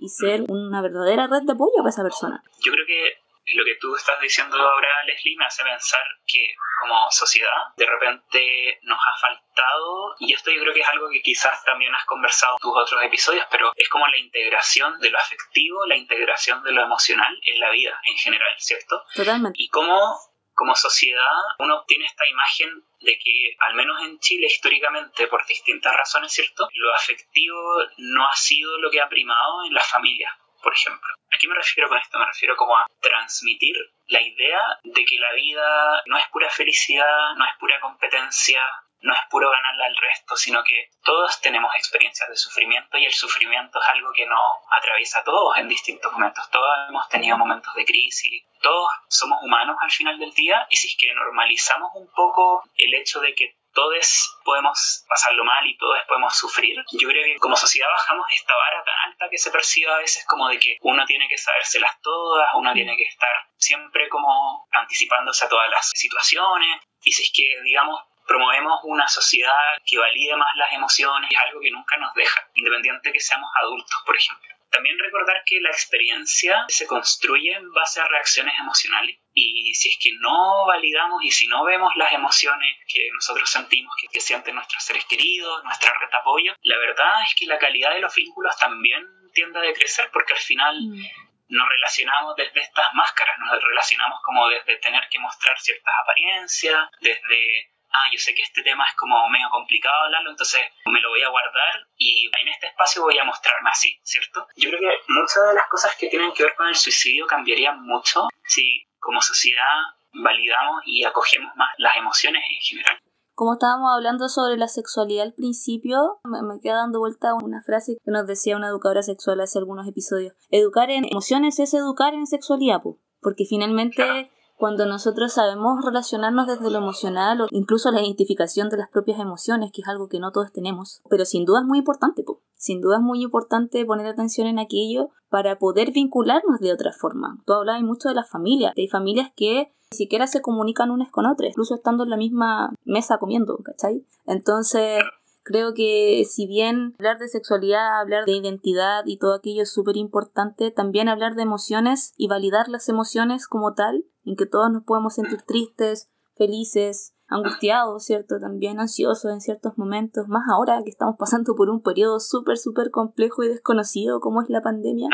y ser una verdadera red de apoyo para esa persona. Yo creo que lo que tú estás diciendo ahora, Leslie, me hace pensar que como sociedad de repente nos ha faltado, y esto yo creo que es algo que quizás también has conversado en tus otros episodios, pero es como la integración de lo afectivo, la integración de lo emocional en la vida en general, ¿cierto? Totalmente. Y cómo como sociedad uno tiene esta imagen de que, al menos en Chile históricamente, por distintas razones, ¿cierto? Lo afectivo no ha sido lo que ha primado en las familias por ejemplo. ¿A qué me refiero con esto? Me refiero como a transmitir la idea de que la vida no es pura felicidad, no es pura competencia, no es puro ganarle al resto, sino que todos tenemos experiencias de sufrimiento y el sufrimiento es algo que nos atraviesa a todos en distintos momentos. Todos hemos tenido momentos de crisis, todos somos humanos al final del día y si es que normalizamos un poco el hecho de que todos podemos pasarlo mal y todos podemos sufrir. Yo creo que como sociedad bajamos esta vara tan alta que se percibe a veces como de que uno tiene que sabérselas todas, uno tiene que estar siempre como anticipándose a todas las situaciones. Y si es que, digamos, promovemos una sociedad que valide más las emociones, es algo que nunca nos deja, independiente que seamos adultos, por ejemplo. También recordar que la experiencia se construye en base a reacciones emocionales y si es que no validamos y si no vemos las emociones que nosotros sentimos, que, sienten nuestros seres queridos, nuestra red de apoyo, la verdad es que la calidad de los vínculos también tiende a decrecer porque al final mm. nos relacionamos desde estas máscaras, nos relacionamos como desde tener que mostrar ciertas apariencias, desde ah, yo sé que este tema es como medio complicado hablarlo, entonces me lo voy a guardar y en este espacio voy a mostrarme así, ¿cierto? Yo creo que muchas de las cosas que tienen que ver con el suicidio cambiarían mucho si como sociedad validamos y acogemos más las emociones en general. Como estábamos hablando sobre la sexualidad al principio, me, queda dando vuelta una frase que nos decía una educadora sexual hace algunos episodios. Educar en emociones es educar en sexualidad, porque finalmente cuando nosotros sabemos relacionarnos desde lo emocional o incluso la identificación de las propias emociones, que es algo que no todos tenemos, pero sin duda es muy importante, sin duda es muy importante poner atención en aquello para poder vincularnos de otra forma. Tú hablabas mucho de las familias, hay familias que ni siquiera se comunican unas con otras, incluso estando en la misma mesa comiendo, ¿cachai? Entonces, Creo que si bien hablar de sexualidad, hablar de identidad y todo aquello es súper importante, también hablar de emociones y validar las emociones como tal, en que todos nos podemos sentir tristes, felices, angustiados, ¿cierto? También ansiosos en ciertos momentos, más ahora que estamos pasando por un periodo súper, súper complejo y desconocido como es la pandemia.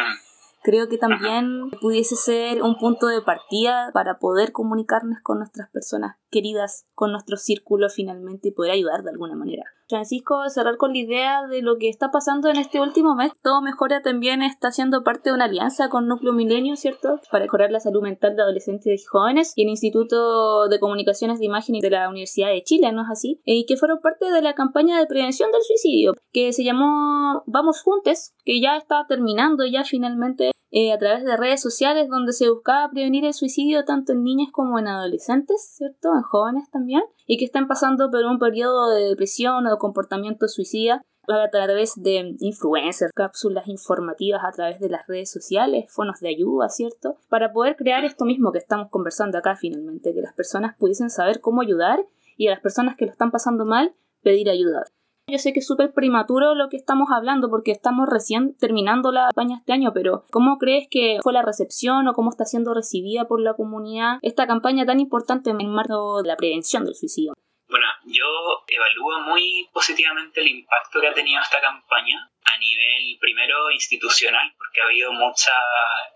Creo que también pudiese ser un punto de partida para poder comunicarnos con nuestras personas queridas, con nuestro círculo finalmente y poder ayudar de alguna manera. Francisco, cerrar con la idea de lo que está pasando en este último mes. Todo Mejora también está siendo parte de una alianza con Núcleo Milenio, ¿cierto? Para mejorar la salud mental de adolescentes y jóvenes y el Instituto de Comunicaciones de Imagen de la Universidad de Chile, ¿no es así? Y que fueron parte de la campaña de prevención del suicidio, que se llamó Vamos Juntes, que ya está terminando ya finalmente eh, a través de redes sociales donde se buscaba prevenir el suicidio tanto en niñas como en adolescentes, ¿cierto? En jóvenes también, y que están pasando por un periodo de depresión o de comportamiento suicida a través de influencers, cápsulas informativas a través de las redes sociales, fonos de ayuda, ¿cierto? Para poder crear esto mismo que estamos conversando acá finalmente, que las personas pudiesen saber cómo ayudar y a las personas que lo están pasando mal pedir ayuda. Yo sé que es súper prematuro lo que estamos hablando porque estamos recién terminando la campaña este año, pero ¿cómo crees que fue la recepción o cómo está siendo recibida por la comunidad esta campaña tan importante en el marco de la prevención del suicidio? Bueno, yo evalúo muy positivamente el impacto que ha tenido esta campaña a nivel primero institucional, porque ha habido mucha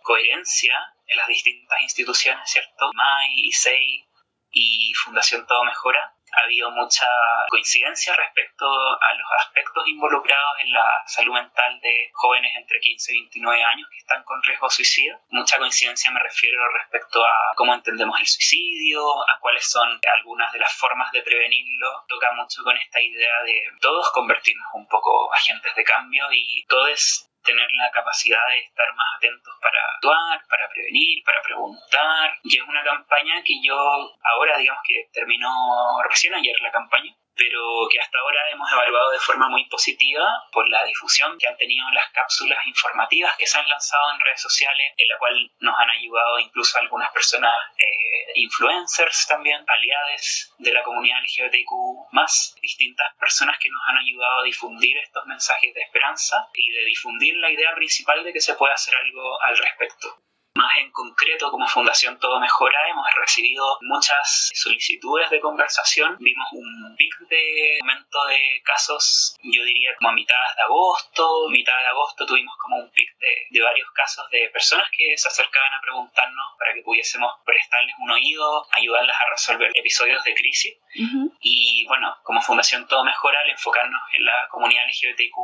coherencia en las distintas instituciones, ¿cierto? MAI, ISEI y Fundación Todo Mejora ha habido mucha coincidencia respecto a los aspectos involucrados en la salud mental de jóvenes entre 15 y 29 años que están con riesgo de suicidio. Mucha coincidencia me refiero respecto a cómo entendemos el suicidio, a cuáles son algunas de las formas de prevenirlo. Toca mucho con esta idea de todos convertirnos un poco agentes de cambio y todos tener la capacidad de estar más atentos para actuar, para prevenir, para preguntar. Y es una campaña que yo ahora, digamos que terminó recién ayer la campaña, pero que hasta ahora hemos evaluado de forma muy positiva por la difusión que han tenido las cápsulas informativas que se han lanzado en redes sociales, en la cual nos han ayudado incluso algunas personas, eh, influencers también, aliados de la comunidad LGBTQ, más distintas personas que nos han ayudado a difundir estos mensajes de esperanza y de difundir la idea principal de que se puede hacer algo al respecto. Más en concreto, como Fundación Todo Mejora, hemos recibido muchas solicitudes de conversación. Vimos un pic de aumento de casos, yo diría como a mitad de agosto. Mitad de agosto tuvimos como un pic de, de varios casos de personas que se acercaban a preguntarnos para que pudiésemos prestarles un oído, ayudarlas a resolver episodios de crisis. Y bueno, como Fundación Todo Mejora, al enfocarnos en la comunidad LGBTQ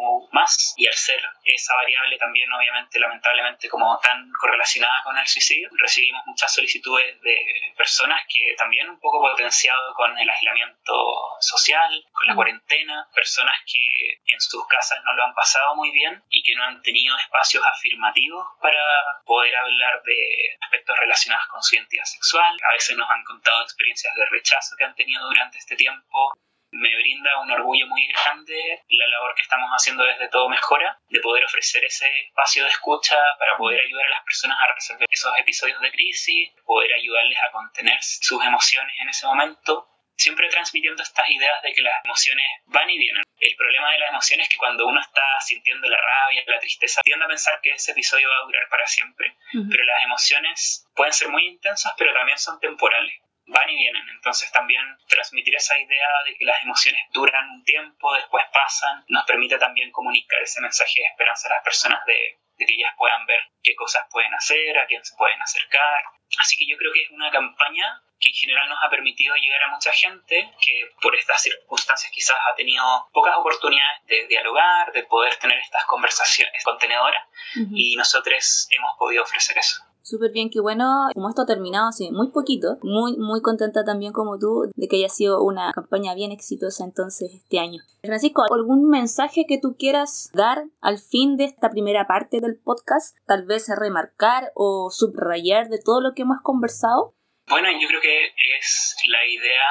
y al ser esa variable también, obviamente, lamentablemente, como tan correlacionada con el suicidio. Recibimos muchas solicitudes de personas que también un poco potenciado con el aislamiento social, con la mm. cuarentena, personas que en sus casas no lo han pasado muy bien y que no han tenido espacios afirmativos para poder hablar de aspectos relacionados con su identidad sexual. A veces nos han contado experiencias de rechazo que han tenido durante este tiempo me brinda un orgullo muy grande la labor que estamos haciendo desde Todo Mejora, de poder ofrecer ese espacio de escucha para poder ayudar a las personas a resolver esos episodios de crisis, poder ayudarles a contener sus emociones en ese momento, siempre transmitiendo estas ideas de que las emociones van y vienen. El problema de las emociones es que cuando uno está sintiendo la rabia, la tristeza, tiende a pensar que ese episodio va a durar para siempre, pero las emociones pueden ser muy intensas, pero también son temporales van y vienen. Entonces también transmitir esa idea de que las emociones duran un tiempo, después pasan, nos permite también comunicar ese mensaje de esperanza a las personas de, que ellas puedan ver qué cosas pueden hacer, a quién se pueden acercar. Así que yo creo que es una campaña que en general nos ha permitido llegar a mucha gente que por estas circunstancias quizás ha tenido pocas oportunidades de dialogar, de poder tener estas conversaciones contenedoras y nosotros hemos podido ofrecer eso. Súper bien, qué bueno. Como esto ha terminado muy poquito, muy, muy contenta también como tú de que haya sido una campaña bien exitosa entonces este año. Francisco, ¿algún mensaje que tú quieras dar al fin de esta primera parte del podcast? Tal vez remarcar o subrayar de todo lo que hemos conversado. Bueno, yo creo que es la idea,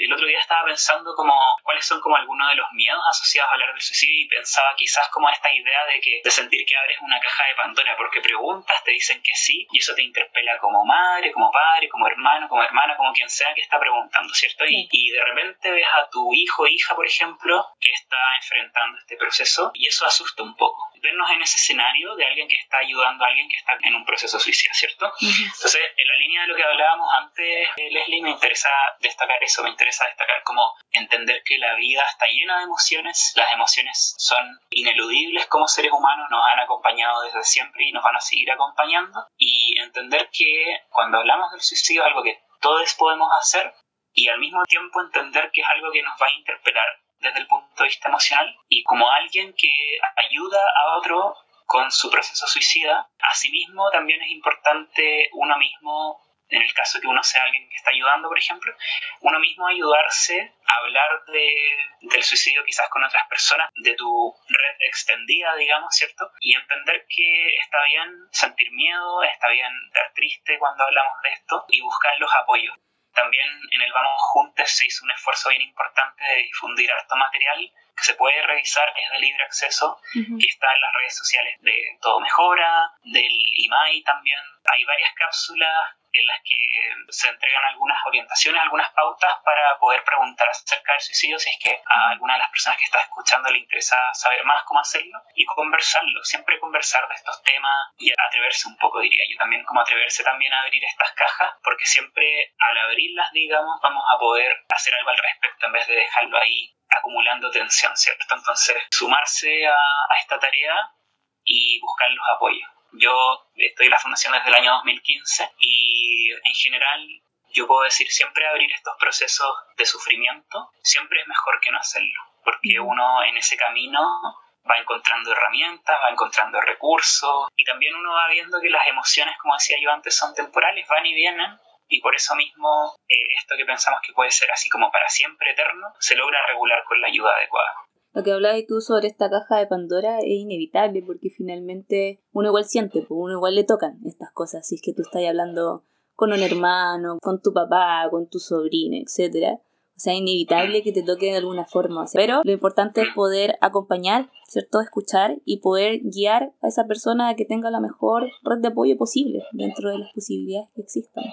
el, otro día estaba pensando como cuáles son como algunos de los miedos asociados a hablar del suicidio y pensaba quizás como esta idea de que de sentir que abres una caja de Pandora porque preguntas, te dicen que sí y eso te interpela como madre, como padre, como hermano, como hermana, como quien sea que está preguntando, ¿cierto? Y, y de repente ves a tu hijo o hija, por ejemplo, que está enfrentando este proceso y eso asusta un poco. Vernos en ese escenario de alguien que está ayudando a alguien que está en un proceso suicida, ¿cierto? Entonces, en la línea de lo que hablábamos antes, eh, Leslie, me interesa destacar eso, me interesa destacar como entender que la vida está llena de emociones, las emociones son ineludibles como seres humanos, nos han acompañado desde siempre y nos van a seguir acompañando, y entender que cuando hablamos del suicidio es algo que todos podemos hacer y al mismo tiempo entender que es algo que nos va a interpelar desde el punto de vista emocional y como alguien que ayuda a otro con su proceso suicida, asimismo también es importante uno mismo, en el caso que uno sea alguien que está ayudando, por ejemplo, uno mismo ayudarse a hablar de, del suicidio quizás con otras personas de tu red extendida, digamos, ¿cierto? Y entender que está bien sentir miedo, está bien estar triste cuando hablamos de esto y buscar los apoyos. También en el Vamos Juntos se hizo un esfuerzo bien importante de difundir harto material que se puede revisar, es de libre acceso, que está en las redes sociales de Todo Mejora, del IMAI también. Hay varias cápsulas en las que se entregan algunas orientaciones, algunas pautas para poder preguntar acerca del suicidio si es que a alguna de las personas que está escuchando le interesa saber más cómo hacerlo y conversarlo, siempre conversar de estos temas y atreverse un poco, diría yo, también como atreverse también a abrir estas cajas, porque siempre al abrirlas, digamos, vamos a poder hacer algo al respecto en vez de dejarlo ahí acumulando tensión, ¿cierto? Entonces, sumarse a, a esta tarea y buscar los apoyos. Yo estoy en la fundación desde el año 2015 y en general yo puedo decir siempre abrir estos procesos de sufrimiento siempre es mejor que no hacerlo, porque uno en ese camino va encontrando herramientas, va encontrando recursos y también uno va viendo que las emociones, como decía yo antes, son temporales, van y vienen y por eso mismo eh, esto que pensamos que puede ser así como para siempre eterno, se logra regular con la ayuda adecuada. Lo que hablabas tú sobre esta caja de Pandora es inevitable porque finalmente uno igual siente, pues uno igual le tocan estas cosas, si es que tú estás hablando con un hermano, con tu papá, con tu sobrino, etcétera. O sea, inevitable que te toque de alguna forma. Pero lo importante es poder acompañar, ¿cierto? Escuchar y poder guiar a esa persona a que tenga la mejor red de apoyo posible dentro de las posibilidades que existan.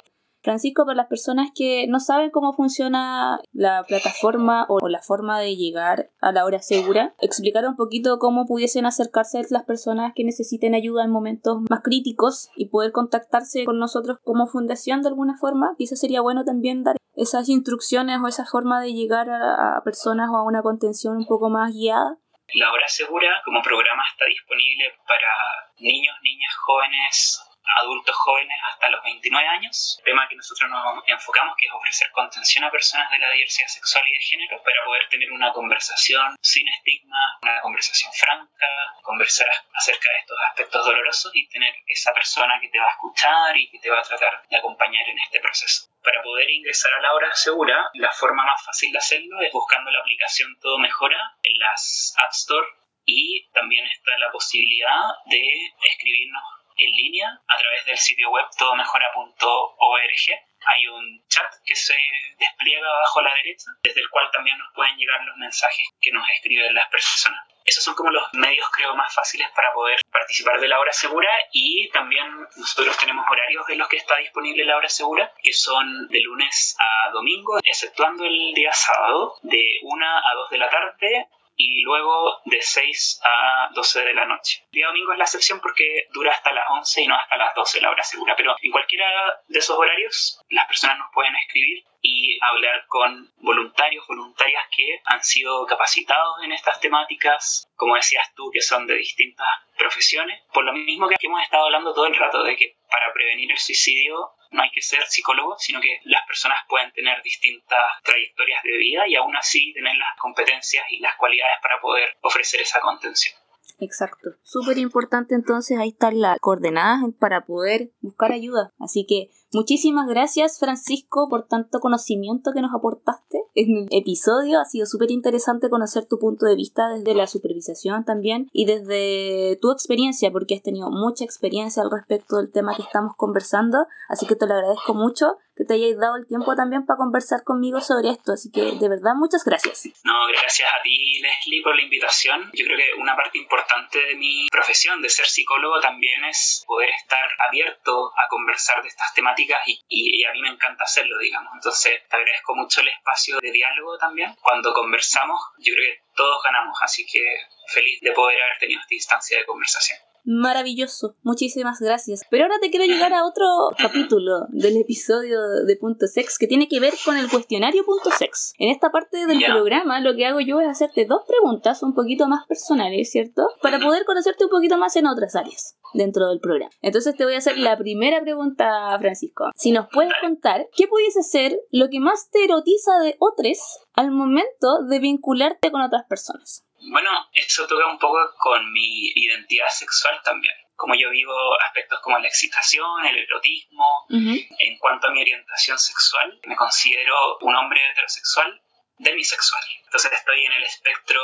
Francisco, para las personas que no saben cómo funciona la plataforma o la forma de llegar a la hora segura, explicar un poquito cómo pudiesen acercarse las personas que necesiten ayuda en momentos más críticos y poder contactarse con nosotros como fundación de alguna forma. Quizás sería bueno también dar esas instrucciones o esa forma de llegar a, a personas o a una contención un poco más guiada. La hora segura como programa está disponible para niños, niñas, jóvenes adultos jóvenes hasta los 29 años, tema que nosotros nos enfocamos, que es ofrecer contención a personas de la diversidad sexual y de género para poder tener una conversación sin estigma, una conversación franca, conversar acerca de estos aspectos dolorosos y tener esa persona que te va a escuchar y que te va a tratar de acompañar en este proceso. Para poder ingresar a la hora segura, la forma más fácil de hacerlo es buscando la aplicación Todo Mejora en las App Store y también está la posibilidad de escribirnos en línea a través del sitio web todomejora.org. Hay un chat que se despliega abajo a la derecha, desde el cual también nos pueden llegar los mensajes que nos escriben las personas. Esos son como los medios, creo, más fáciles para poder participar de la hora segura y también nosotros tenemos horarios en los que está disponible la hora segura, que son de lunes a domingo, exceptuando el día sábado, de 1 a 2 de la tarde y luego de 6 a 12 de la noche. El día domingo es la excepción porque dura hasta las 11 y no hasta las 12 la hora segura, pero en cualquiera de esos horarios las personas nos pueden escribir y hablar con voluntarios, voluntarias que han sido capacitados en estas temáticas, como decías tú, que son de distintas profesiones, por lo mismo que hemos estado hablando todo el rato de que para prevenir el suicidio no hay que ser psicólogo, sino que las personas pueden tener distintas trayectorias de vida y aún así tener las competencias y las cualidades para poder ofrecer esa contención. Exacto. Súper importante entonces ahí están las coordenadas para poder buscar ayuda. Así que Muchísimas gracias Francisco por tanto conocimiento que nos aportaste en el episodio. Ha sido súper interesante conocer tu punto de vista desde la supervisación también y desde tu experiencia porque has tenido mucha experiencia al respecto del tema que estamos conversando. Así que te lo agradezco mucho que te hayáis dado el tiempo también para conversar conmigo sobre esto. Así que de verdad muchas gracias. No, gracias a ti Leslie por la invitación. Yo creo que una parte importante de mi profesión de ser psicólogo también es poder estar abierto a conversar de estas temáticas y, y, a mí me encanta hacerlo, digamos. Entonces te agradezco mucho el espacio de diálogo también. Cuando conversamos, yo creo que todos ganamos, así que feliz de poder haber tenido esta instancia de conversación. Maravilloso, muchísimas gracias. Pero ahora te quiero llegar a otro capítulo del episodio de Punto Sex que tiene que ver con el cuestionario Punto Sex. En esta parte del programa lo que hago yo es hacerte dos preguntas un poquito más personales, ¿cierto? Para poder conocerte un poquito más en otras áreas dentro del programa. Entonces te voy a hacer la primera pregunta, Francisco. Si nos puedes contar, ¿qué pudiese ser lo que más te erotiza de otros al momento de vincularte con otras personas? Bueno, eso toca un poco con mi identidad sexual también. Como yo vivo aspectos como la excitación, el erotismo, en cuanto a mi orientación sexual, me considero un hombre heterosexual demisexual. Entonces estoy en el espectro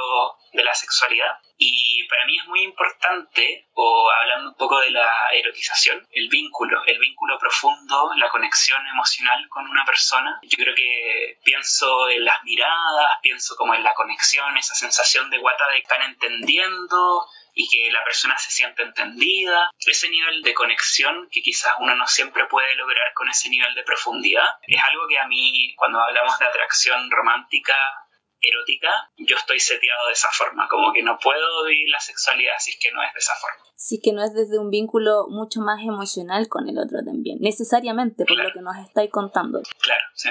de la sexualidad y para mí es muy importante, o hablando un poco de la erotización, el vínculo, el vínculo profundo, la conexión emocional con una persona. Yo creo que pienso en las miradas, pienso como en la conexión, esa sensación de guata de están entendiendo, y que la persona se siente entendida. Ese nivel de conexión que quizás uno no siempre puede lograr con ese nivel de profundidad es algo que a mí, cuando hablamos de atracción romántica, erótica, yo estoy seteado de esa forma, como que no puedo vivir la sexualidad si es que no es de esa forma. Si que no es desde un vínculo mucho más emocional con el otro también, necesariamente por lo que nos estáis contando. Claro, sí.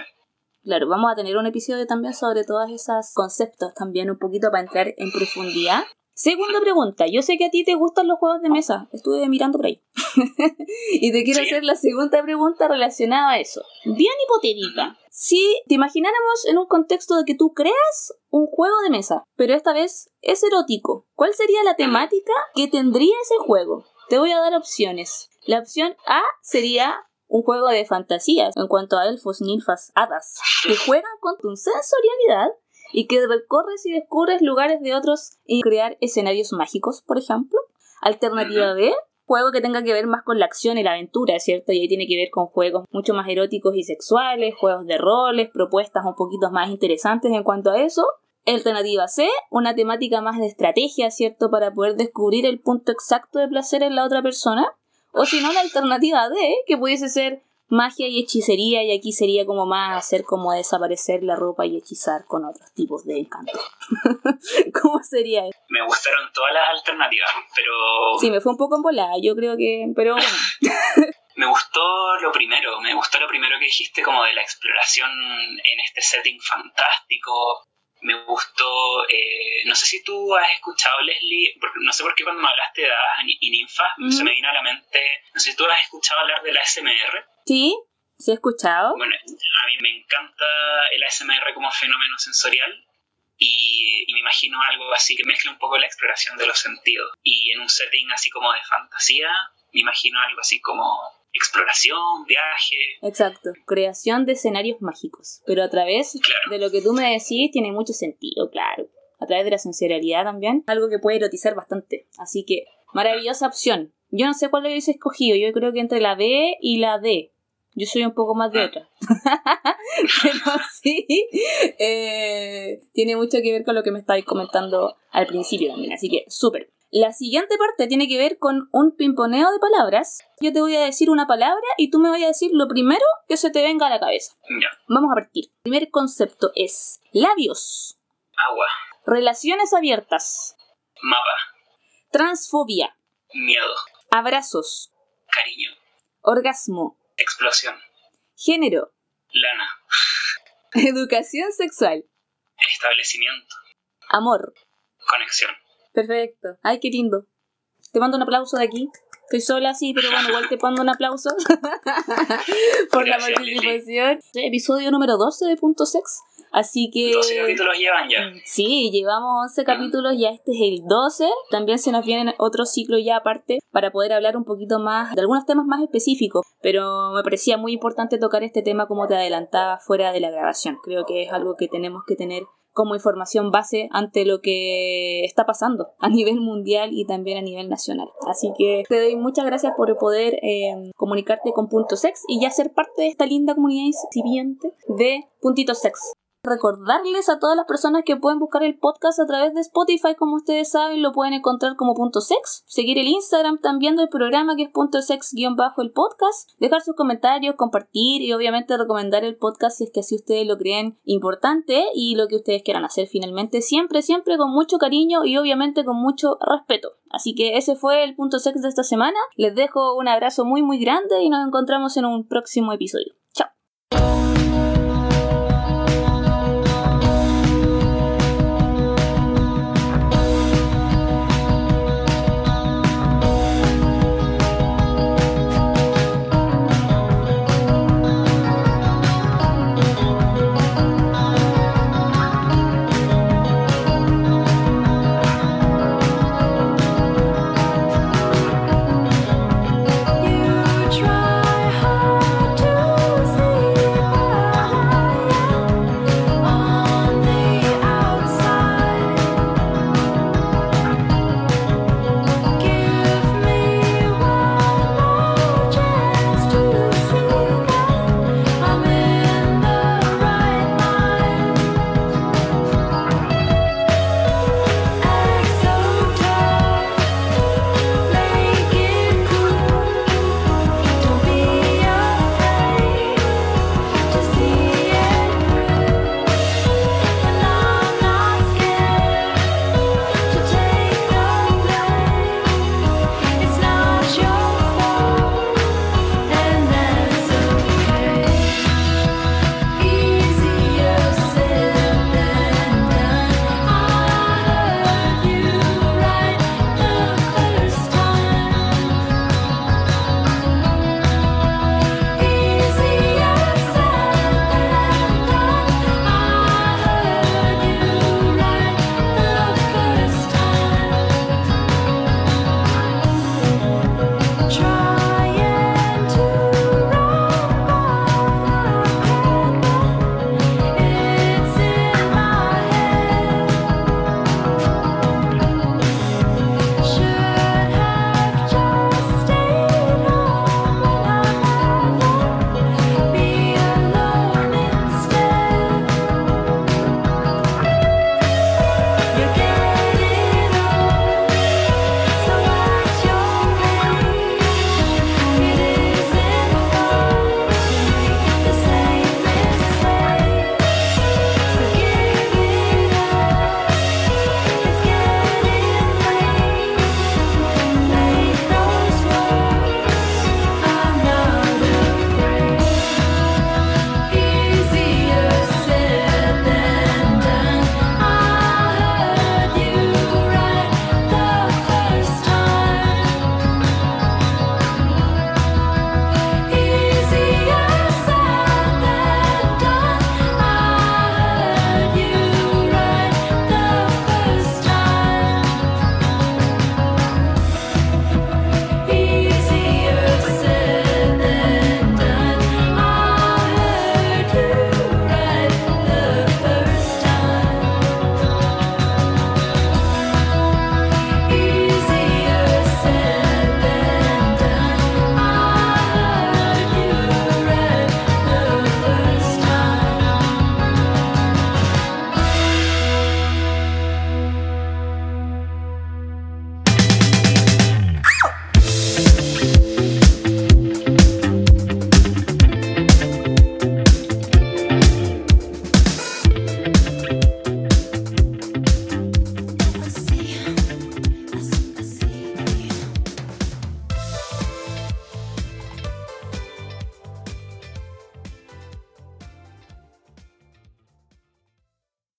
Claro, vamos a tener un episodio también sobre todos esos conceptos también un poquito para entrar en profundidad Segunda pregunta, yo sé que a ti te gustan los juegos de mesa, estuve mirando por ahí. y te quiero hacer la segunda pregunta relacionada a eso. Bien hipotética. Si te imagináramos en un contexto de que tú creas un juego de mesa, pero esta vez es erótico, ¿cuál sería la temática que tendría ese juego? Te voy a dar opciones. La opción A sería un juego de fantasías en cuanto a elfos, ninfas, hadas, que juegan con tu sensorialidad y que recorres y descubres lugares de otros y crear escenarios mágicos, por ejemplo. Alternativa B, juego que tenga que ver más con la acción y la aventura, ¿cierto? Y ahí tiene que ver con juegos mucho más eróticos y sexuales, juegos de roles, propuestas un poquito más interesantes en cuanto a eso. Alternativa C, una temática más de estrategia, ¿cierto? Para poder descubrir el punto exacto de placer en la otra persona. O si no, la alternativa D, que pudiese ser magia y hechicería y aquí sería como más hacer como desaparecer la ropa y hechizar con otros tipos de encanto. ¿Cómo sería eso? Me gustaron todas las alternativas, pero... Sí, me fue un poco en volada, yo creo que... Pero bueno. me gustó lo primero, me gustó lo primero que dijiste como de la exploración en este setting fantástico, me gustó, eh, no sé si tú has escuchado, Leslie, no sé por qué cuando me hablaste de hadas y ninfas, se me vino a la mente, no sé si tú has escuchado hablar de la SMR. Sí, sí he escuchado. Bueno, a mí me encanta el ASMR como fenómeno sensorial y, y, me imagino algo así que mezcla un poco la exploración de los sentidos. Y en un setting así como de fantasía, me imagino algo así como exploración, viaje. Exacto, creación de escenarios mágicos. Pero a través de lo que tú me decís tiene mucho sentido, claro. A través de la sensorialidad también. Algo que puede erotizar bastante. Así que, maravillosa opción. Yo no sé cuál lo hubiese escogido. Yo creo que entre la B y la D. Yo soy un poco más de otra. Pero sí, eh, tiene mucho que ver con lo que me estáis comentando al principio también. Así que, súper. La siguiente parte tiene que ver con un pimponeo de palabras. Yo te voy a decir una palabra y tú me vas a decir lo primero que se te venga a la cabeza. Vamos a partir. El primer concepto es labios. Agua. Relaciones abiertas. Mapa. Transfobia. Miedo. Abrazos. Cariño. Orgasmo. Explosión. Género. Lana. Educación sexual. Establecimiento. Amor. Conexión. Perfecto. Ay, qué lindo. Te mando un aplauso de aquí. Estoy sola, sí, pero bueno, igual te mando un aplauso por la participación. Episodio número 12 de Punto Sex. Así que... 12 capítulos llevan ya. Sí, llevamos 11 capítulos, ya este es el 12. También se nos vienen otros ciclos ya aparte para poder hablar un poquito más de algunos temas más específicos. Pero me parecía muy importante tocar este tema como te adelantaba fuera de la grabación. Creo que es algo que tenemos que tener como información base ante lo que está pasando a nivel mundial y también a nivel nacional. Así que te doy muchas gracias por poder eh, comunicarte con Punto Sex y ya ser parte de esta linda comunidad incipiente de Puntito Sex recordarles a todas las personas que pueden buscar el podcast a través de Spotify, como ustedes saben, lo pueden encontrar como punto sex, seguir el Instagram también del programa que es punto sex guion bajo el podcast, dejar sus comentarios, compartir y obviamente recomendar el podcast si es que así ustedes lo creen importante y lo que ustedes quieran hacer finalmente, siempre, siempre con mucho cariño y obviamente con mucho respeto. Así que ese fue el punto sex de esta semana. Les dejo un abrazo muy muy grande y nos encontramos en un próximo episodio.